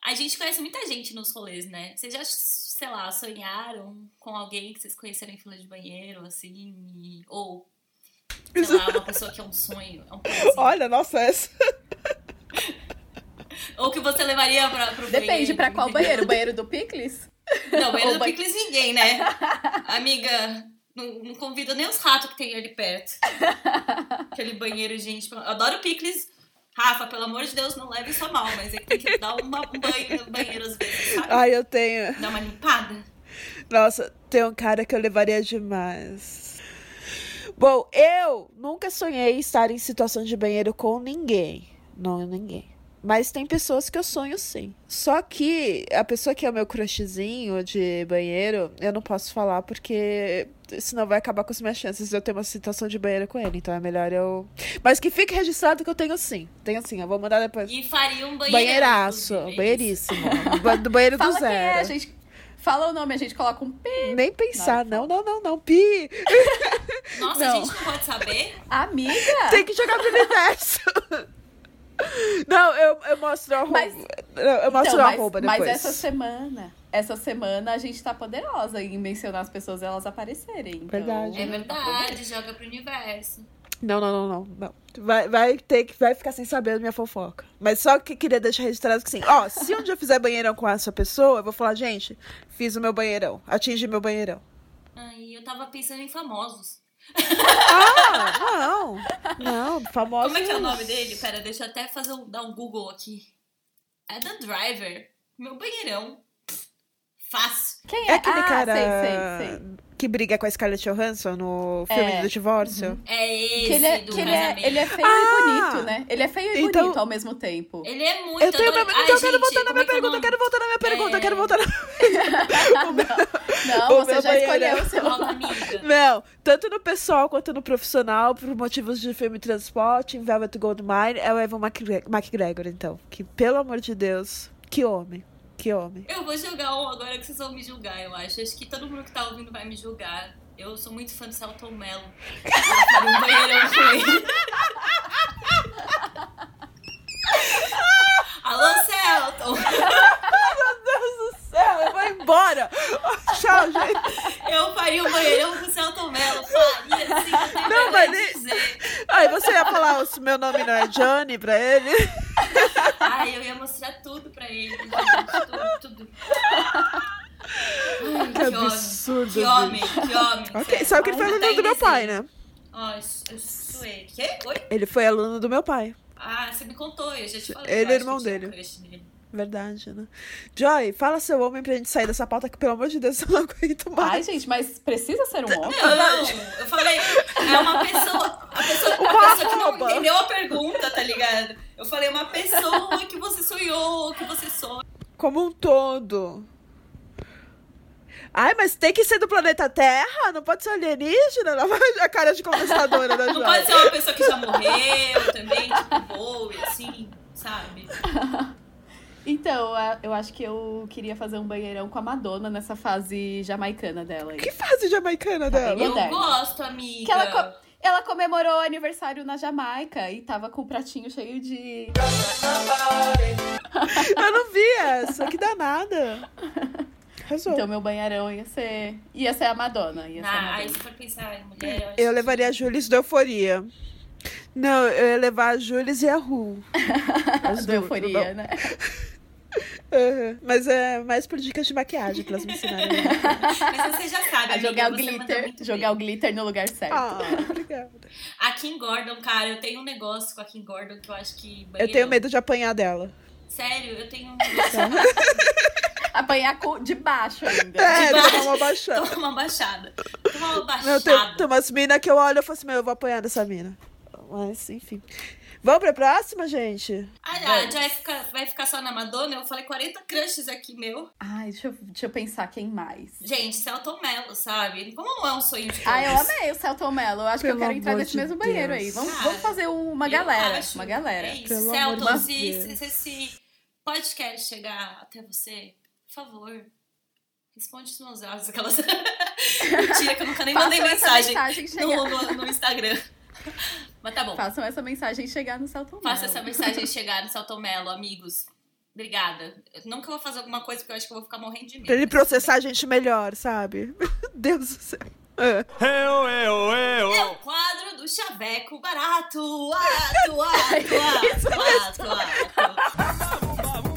a gente conhece muita gente nos rolês, né? Vocês já sei lá, sonharam com alguém que vocês conheceram em fila de banheiro, assim, e- ou, sei lá, uma pessoa que é um sonho, é um. Olha, nossa, essa. Ou que você levaria pra, pro Depende banheiro. pra qual banheiro. O banheiro do Picles? Não, banheiro Ou do ba- Picles ninguém, né? Amiga, não, não convida nem os ratos que tem ali perto. Aquele banheiro, gente. Eu adoro Picles. Rafa, pelo amor de Deus, não leve isso a mal, mas é que tem que dar uma, um banho no banheiro às vezes, sabe? Ai, eu tenho. Dar uma limpada. Nossa, tem um cara que eu levaria demais. Bom, eu nunca sonhei estar em situação de banheiro com ninguém. Não, ninguém. Mas tem pessoas que eu sonho sim. Só que a pessoa que é o meu crushzinho de banheiro, eu não posso falar porque senão vai acabar com as minhas chances de eu ter uma situação de banheiro com ele. Então é melhor eu. Mas que fique registrado que eu tenho sim. Tenho sim, eu vou mandar depois. E faria um banheiro. Banheiraço, é banheiríssimo. Ba- Do banheiro do Fala quem é, a zero. gente... Fala o nome, a gente coloca um pi. Nem pensar, não, não, não, não. Pi! Nossa, Não. a gente não pode saber? Amiga! Tem que jogar pro universo. Não, eu, eu mostro a roupa. Mas- eu mostro Então, a mas, roupa mas depois. essa semana, essa semana a gente tá poderosa em mencionar as pessoas e elas aparecerem. Então... Verdade. É verdade, joga pro universo. Não, não, não, não. não. Vai, vai ter que vai ficar sem saber da minha fofoca. Mas só que queria deixar registrado que sim. Ó, se um dia eu fizer banheirão com essa pessoa, eu vou falar, gente, fiz o meu banheirão. Atingi meu banheirão. Ai, eu tava pensando em famosos. Ah, não. Não, famosa. Como é que é o nome dele? Pera, deixa eu até fazer um, dar um Google aqui. É The Driver. Meu banheirão. Fácil. Quem É é? aquele ah, cara sei, sei, sei. que briga com a Scarlett Johansson no filme É. do divórcio. É esse Que ele é, do que ele, é, ele é feio Ah! e bonito, né? Ele é feio e Então- bonito ao mesmo tempo. Ele é muito Eu tenho. adora- Meu... Ai, Então eu quero gente, voltar na minha é é pergunta, eu quero voltar na minha pergunta, eu É. quero voltar na. Não, O você já escolheu o seu. Não, tanto no pessoal quanto no profissional, por motivos de filme Transporte, em Velvet Goldmine, é o Evan McGre- McGregor, então. Que, pelo amor de Deus, que homem, que homem. Eu vou jogar um agora que vocês vão me julgar, eu acho. Acho que todo mundo que tá ouvindo vai me julgar. Eu sou muito fã do Celton Mello. Eu um banheirão com ele. Alô, Celton! Eu vou embora. Tchau, gente. Eu faria um banheirão com o Celton Mello. Faria, assim, não Não, mas dizer. Aí você ia falar se meu nome não é Johnny pra ele. Ai, eu ia mostrar tudo pra ele, gente. Tudo, tudo. Ai, Que absurdo, Que homem, que homem. Ok, sério. sabe que ele foi aluno do meu pai, né? Ó, eu eu suei. Quê? Oi? Ele foi aluno do meu pai. Ah, você me contou, eu já te falei. Ele é irmão que dele. Verdade, né? Joy, fala seu homem pra gente sair dessa pauta que, pelo amor de Deus, eu não aguento mais. Ai, gente, mas precisa ser um homem? Não, eu falei, é uma pessoa, a pessoa, a pessoa que não entendeu a pergunta, tá ligado? Eu falei, uma pessoa que você sonhou, que você sonha. Como um todo. Ai, mas tem que ser do planeta Terra? Não pode ser alienígena? Não, A cara de contestadora da Não Joy. pode ser uma pessoa que já morreu também, tipo, Bowie, assim, sabe? Então, eu acho que eu queria fazer um banheirão com a Madonna nessa fase jamaicana dela. aí. Que fase jamaicana dela? bem Eu moderno. gosto, amiga. Que ela, co- ela comemorou o aniversário na Jamaica e tava com o pratinho cheio de. Eu não vi essa, que danada. Arrasou. Então, meu banheirão ia ser. ia ser a Madonna. Ia ser a Ah, Madonna. aí se for pensar em mulher, eu acho Eu levaria a Jules do Euforia. Não, eu ia levar a Jules e a Ru. As Do duas, euforia, né? Uhum. Mas é mais por dicas de maquiagem pra elas me ensinarem. Mas você já sabe, amiga, jogar o glitter, jogar bem. o glitter no lugar certo. ah, obrigada. A Kim Gordon, cara, eu tenho um negócio com a Kim Gordon que eu acho que... Eu banheirão- tenho medo de apanhar dela. Sério, eu tenho um Apanhar de baixo ainda. É, baixo. tomar uma baixada. Toma uma baixada. Toma uma baixada. Não, tem, tem umas minas que eu olho e falo assim, meu, eu vou apanhar dessa mina. Mas, enfim. Vamos pra próxima, gente? Ah, ah, já vai ficar, vai ficar só na Madonna? Eu falei 40 crushes aqui, meu. Ai, deixa eu, deixa eu pensar quem mais. Gente, Celton Mello, sabe? Como não é um sonho de Ah, eu todos? amei o Celton Mello. Eu acho que Pelo eu quero entrar nesse de mesmo banheiro Deus. aí. Vamos, Cara, vamos fazer uma galera. acho. Uma galera. É isso. Pelo Celton, se, se, se esse podcast chegar até você, por favor, responde os meus áudios. Aquelas... Mentira, que eu nunca nem mandei mensagem, mensagem no, no, no Instagram. Mas tá bom. Façam essa mensagem chegar no Celton Mello. Faça essa mensagem chegar no Celton Mello, amigos. Obrigada. Não que eu vou fazer alguma coisa, porque eu acho que eu vou ficar morrendo de medo. Pra ele processar a gente melhor, sabe? Deus do céu. É. Eu, eu, eu. É o quadro do chaveco barato. Ato, ato, ato, ato, ato.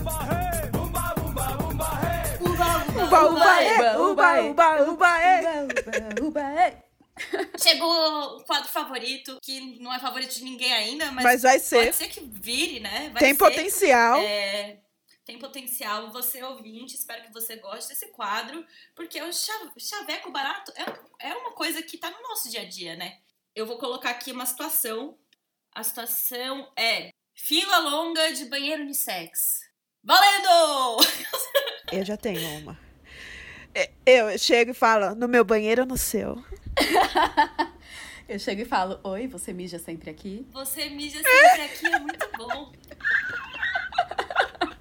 Uba, uba, é, uba, uba, uba, é. Uba, uba, é. Chegou o quadro favorito, que não é favorito de ninguém ainda, mas, Mas vai ser. pode ser que vire, né? Vai Tem ser. potencial. É, tem potencial. Você ouvinte, espero que você goste desse quadro, porque o cha- chaveco barato é, é uma coisa que tá no nosso dia a dia, né? Eu vou colocar aqui uma situação. A situação é fila longa de banheiro unissex. Valendo! Eu já tenho uma. É, Eu chego e falo, no meu banheiro ou no seu? Eu chego e falo, oi, você mija sempre aqui? Você mija sempre aqui, é muito bom.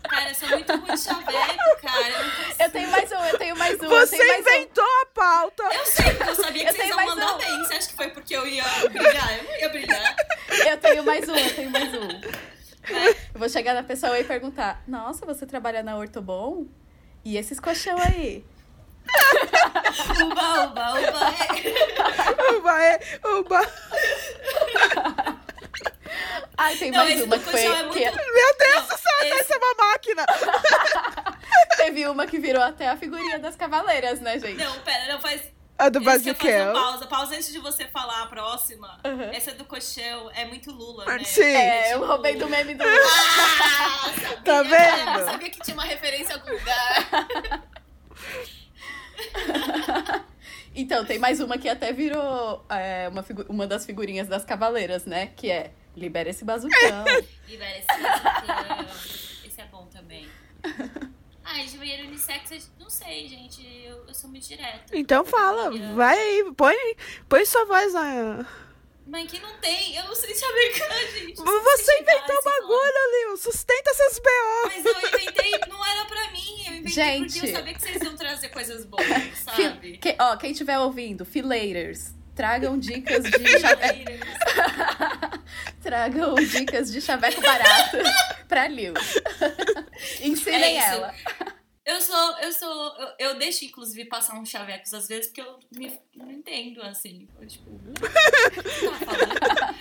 Cara, eu sou muito ruim de chaveco, cara. Eu, não consigo. Eu tenho mais um, eu tenho mais um. eu Você tenho mais um. inventou a pauta. Eu sei, porque eu sabia que Eu vocês iam mandar um. bem. Você acha que foi porque eu ia brilhar? Eu não ia brilhar. Eu tenho mais um, eu tenho mais um. Eu vou chegar na pessoa e perguntar: Nossa, você trabalha na Ortobon? E esses colchão aí? Uba, uba, uba. É. Uba, é, uba. Ai, tem Não, mais uma que foi. é que muito... Meu Deus do céu, esse- essa é uma máquina. teve uma que virou até a figurinha das cavaleiras, né, gente? Não, pera, não faz... A do eu Basiquel. pausa. Pausa antes de você falar a próxima. Uhum. Essa do colchão é muito Lula, né? Sim. É, eu tipo- roubei do meme do. Ah, sabia, Tá vendo? Eu sabia que tinha uma referência a algum lugar. Então, tem mais uma que até virou é, uma, uma das figurinhas das cavaleiras, né? Que é Libera esse bazucão. Libera esse bazucão. Esse é bom também. Ai, de banheiro unissex, não sei, gente. Eu, eu sou muito direta. Então fala, vai aí, põe, põe sua voz na... Mas que não tem, eu não sei se americana, gente. Não sei Você inventou o bagulho, Lil. Sustenta seus B.O. Mas eu inventei, não era pra mim. Eu inventei Gente. porque eu sabia que vocês iam trazer coisas boas, sabe? que- ó, quem estiver ouvindo, fileiras, tragam dicas de chaveco, tragam dicas de chaveco barato pra Lil. Ensinem É ela. Eu sou, eu sou, eu, eu deixo inclusive passar uns chavecos às vezes porque eu me, não entendo assim. Eu, tipo, tá?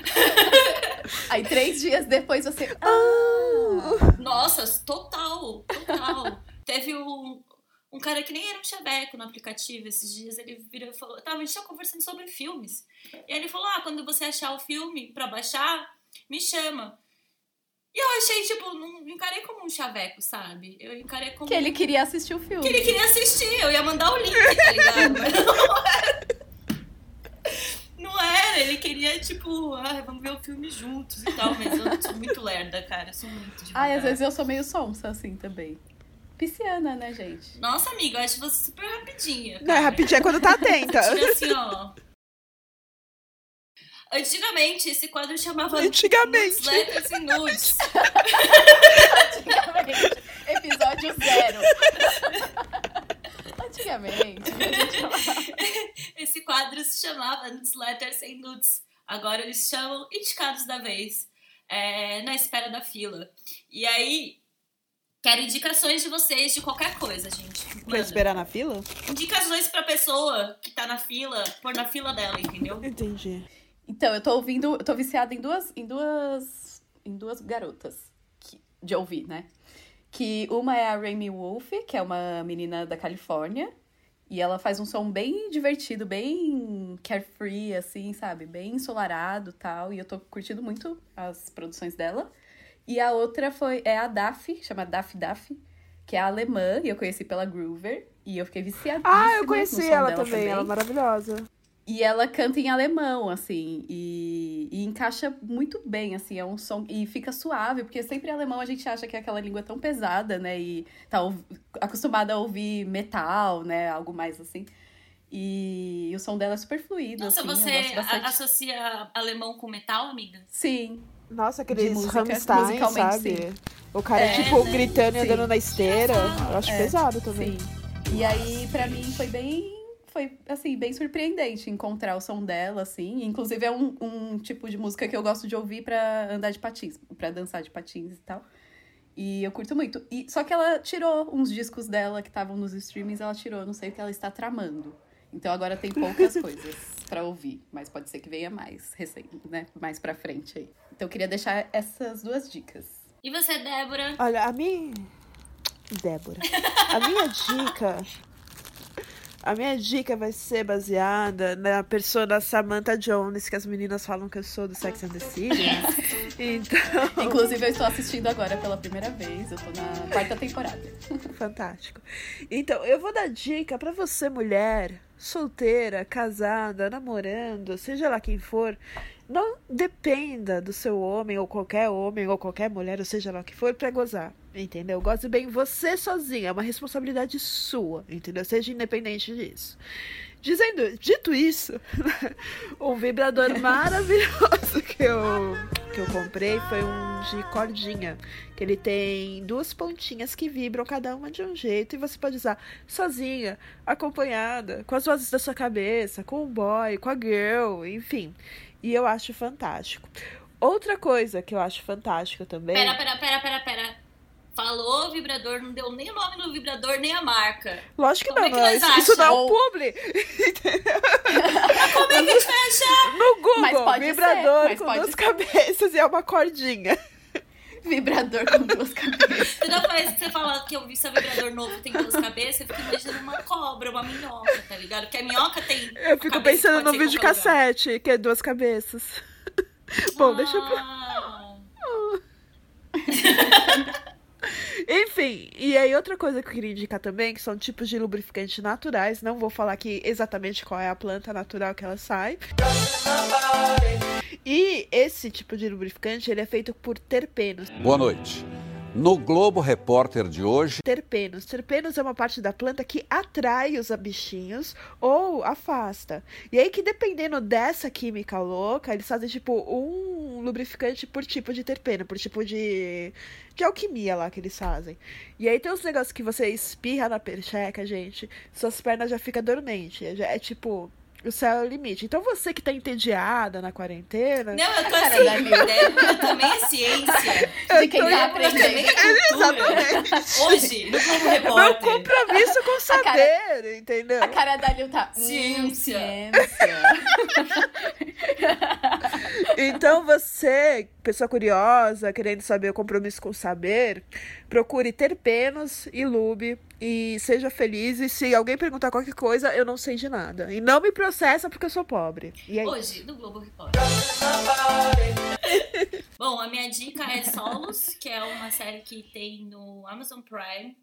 Aí três dias depois você. Ah, Nossa, total, total. Teve um, um cara que nem era um chaveco no aplicativo esses dias, ele virou e falou, tava, a gente tava conversando sobre filmes. E aí ele falou, ah, quando você achar o filme pra baixar, me chama. E eu achei, tipo, não encarei como um chaveco, sabe? Eu encarei como que ele queria assistir o filme. que ele queria assistir, eu ia mandar o link, tá ligado? Mas não era. Não era, ele queria, tipo, ah, vamos ver o filme juntos e tal, mas eu sou muito lerda, cara, eu sou muito devagar. Ai, às vezes eu sou meio sonsa assim também. Pisciana, né, gente? Nossa, amiga, eu acho você super rapidinha. Não, é cara. rapidinho é quando tá atenta. Tira assim, ó. Antigamente, esse quadro chamava Antigamente. Newsletters e Nudes. Antigamente. Episódio zero. Antigamente. Esse quadro se chamava Newsletters e Nudes. Agora eles chamam Indicados da Vez. é, na espera da fila. E aí, quero indicações de vocês de qualquer coisa, gente. Pra esperar na fila? Indicações pra pessoa que tá na fila, pôr na fila dela, entendeu? Entendi. Então, eu tô ouvindo, eu tô viciada em duas, em duas, em duas garotas que- de ouvir, né? Que uma é a Remy Wolf, que é uma menina da Califórnia, e ela faz um som bem divertido, bem carefree, assim, sabe? Bem ensolarado tal, e eu tô curtindo muito as produções dela. E a outra foi, é a Daff, chama Daff Daff, que é alemã, e eu conheci pela Groover, e eu fiquei viciadíssima Ah, eu conheci ela dela também, ela é maravilhosa. E ela canta em alemão, assim, e, e encaixa muito bem, assim, é um som. E fica suave, porque sempre em alemão a gente acha que é aquela língua tão pesada, né? E tá acostumada a ouvir metal, né? Algo mais assim. E, o som dela é super fluido. Nossa, assim, você associa alemão com metal, amiga? Sim, Nossa, aqueles música, Rammstein, sabe? sim. O cara, É, tipo, né? gritando e andando na esteira. Eu acho É, pesado também. sim. E aí, pra mim, foi bem. Foi, assim, bem surpreendente encontrar o som dela, assim. Inclusive, é um, um tipo de música que eu gosto de ouvir pra andar de patins, pra dançar de patins e tal. E eu curto muito. E, só que ela tirou uns discos dela que estavam nos streamings, ela tirou, não sei o que ela está tramando. Então agora tem poucas coisas pra ouvir, mas pode ser que venha mais recente, né? Mais pra frente aí. Então eu queria deixar essas duas dicas. E você, Débora? Olha, a minha. Débora. A minha dica. A minha dica vai ser baseada na persona Samantha Jones, que as meninas falam que eu sou do Sex and the City. Então, Inclusive, eu estou assistindo agora pela primeira vez. Eu tô na quarta temporada. fantástico. Então, eu vou dar dica pra você, mulher, solteira, casada, namorando, seja lá quem for. Não dependa do seu homem, ou qualquer homem, ou qualquer mulher, ou seja lá o que for, pra gozar. Entendeu? Goze bem você sozinha. É uma responsabilidade sua. Entendeu? Seja independente disso. Dizendo, dito isso, um vibrador maravilhoso que eu, que eu comprei foi um de cordinha. Que ele tem duas pontinhas que vibram cada uma de um jeito. E você pode usar sozinha, acompanhada, com as vozes da sua cabeça, com o boy, com a girl, enfim. E eu acho fantástico. Outra coisa que eu acho fantástico também. Pera, pera, pera, pera, pera. Falou vibrador, não deu nem o nome do vibrador, nem a marca. Lógico que Como não, é que mas isso não é um publi. Como é que a gente vai achar? No Google, Mas pode vibrador ser, mas com pode duas ser. cabeças e é uma cordinha. Vibrador com duas cabeças. Toda vez que você fala que eu vi seu vibrador novo tem duas cabeças, eu fico imaginando uma cobra, uma minhoca, tá ligado? Porque a minhoca tem. Eu fico pensando no vídeo qualquer lugar. cassete, que é duas cabeças. Bom, deixa eu... Enfim, e aí outra coisa que eu queria indicar também, que são tipos de lubrificantes naturais. Não vou falar aqui exatamente qual é a planta natural que ela sai. E esse tipo de lubrificante, ele é feito por terpenos. Boa noite. No Globo Repórter de hoje, Terpenos. Terpenos é uma parte da planta que atrai os bichinhos ou afasta. E aí que dependendo dessa química louca, eles fazem tipo um lubrificante por tipo de terpeno, por tipo de, de alquimia lá que eles fazem. E aí tem uns negócios que você espirra na percheca, gente, suas pernas já ficam dormentes. Já é tipo, o céu é o limite. Então você que tá entediada na quarentena. Não, eu tô Cara, assim, Débora. Débora também é ciência. De quem tá aprendendo. é cultura. Hoje, no Globo Meu Repórter. compromisso com A cara- saber, entendeu? A cara da Lil tá. hum, Ciência. ciência. Então você, pessoa curiosa, querendo saber o compromisso com saber, procure terpenos e lube e seja feliz. E se alguém perguntar qualquer coisa, eu não sei de nada. E não me processa porque eu sou pobre. E é aí? Hoje, no Globo Repórter. Bom, a minha dica é Solos, que é uma série que tem no Amazon Prime,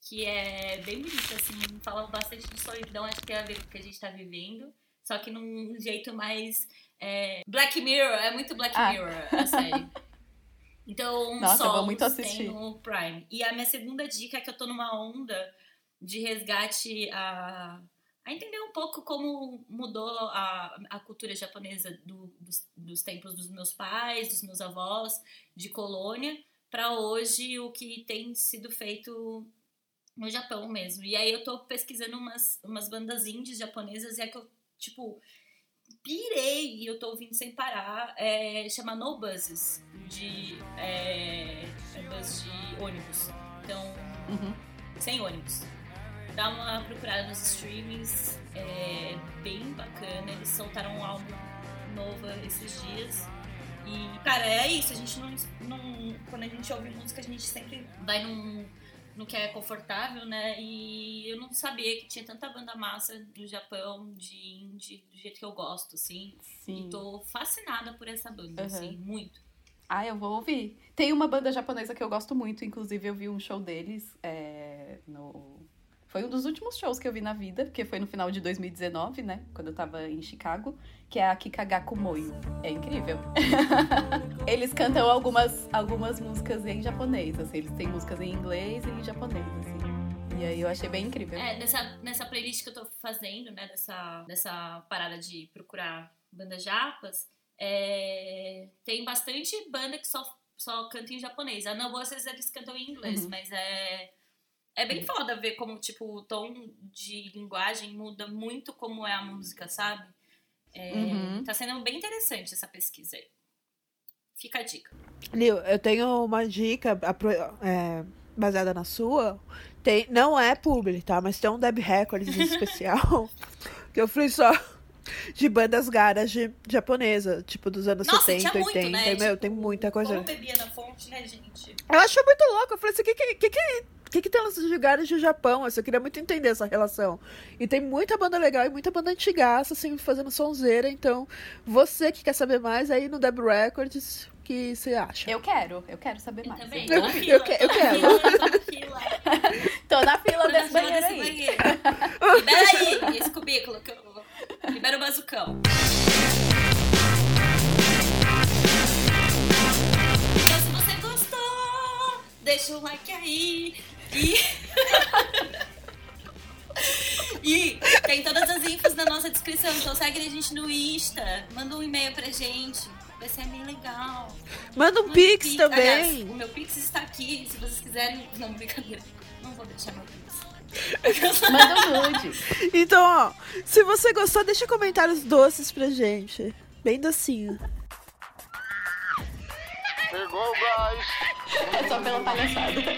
que é bem bonita, assim, fala bastante de solidão, acho que tem a ver com o que a gente tá vivendo, só que num jeito mais é, Black Mirror, é muito Black Ah. Mirror a série. Então, Nossa, Solos muito assistir. tem no Prime. E a minha segunda dica é que eu tô numa onda de resgate a, a entender um pouco como mudou a, a cultura japonesa do- dos, dos tempos dos meus pais, dos meus avós, de colônia, para hoje o que tem sido feito no Japão mesmo. E aí eu tô pesquisando umas, umas bandas indies japonesas e é que eu, tipo, pirei e eu tô ouvindo sem parar. É, chama No Buses, de é, é bus de ônibus. Então, Uhum. sem ônibus. Dá uma procurada nos streamings, é bem bacana. Eles soltaram um álbum novo esses dias. E, cara, é isso. A gente não, não. Quando a gente ouve música, a gente sempre vai num, no que é confortável, né? E eu não sabia que tinha tanta banda massa do Japão, de indie, do jeito que eu gosto, assim. Sim. E tô fascinada por essa banda, Uhum. assim, muito. Ah, eu vou ouvir. Tem uma banda japonesa que eu gosto muito, inclusive eu vi um show deles é, no. Foi um dos últimos shows que eu vi na vida, porque foi no final de 2019, né? Quando eu tava em Chicago, que é a Kikagaku Moyo. É incrível. eles cantam algumas, algumas músicas em japonês, assim, eles têm músicas em inglês e em japonês, assim. E aí eu achei bem incrível. É, nessa, nessa playlist que eu tô fazendo, né, dessa, dessa parada de procurar bandas japas, é, tem bastante banda que só, só canta em japonês. A Novo, às vezes eles cantam em inglês, Uhum. mas é, é bem foda ver como, tipo, o tom de linguagem muda muito como é a música, sabe? É, Uhum. Tá sendo bem interessante essa pesquisa aí. Fica a dica. Lil, eu tenho uma dica é, baseada na sua. Tem, não é publi, tá? Mas tem um Deb Records especial. que eu fui só de bandas garage japonesa, tipo dos anos Nossa, 70, tinha muito, 80. né? Meu, Tipo, tem muita coisa. Como bebia na fonte, né, gente? Eu acho muito louco. Eu falei assim, o que que, que, que, que, que tem nesses lugares do Japão? Assim, eu queria muito entender essa relação. E tem muita banda legal e muita banda antigaça, assim, fazendo sonzeira. Então, você que quer saber mais, aí no Deb Records, o que você acha? Eu quero, eu quero saber Eu mais. também. Eu- Tô na eu que- eu na quero. fila, tô na fila. Tô na fila Tô na desse fila banheiro desse aí. banheiro. Libera aí esse cubículo que eu... Libera o bazucão. Então, se você gostou, deixa o like aí. E... E tem todas as infos na nossa descrição, então segue a gente no Insta, manda um e-mail pra gente, vai ser bem legal. Manda um Manda pix Aliás, também. o meu Pix está aqui, se vocês quiserem. Não, brincadeira. Não vou deixar meu Pix. Manda um nude. Então, ó, se você gostou, deixa comentários doces pra gente. Bem docinho pegou o gás! É só pela palhaçada. Fila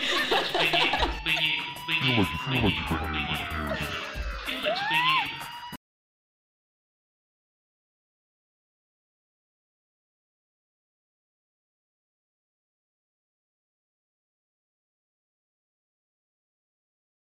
de banheiro. Fila de banheiro.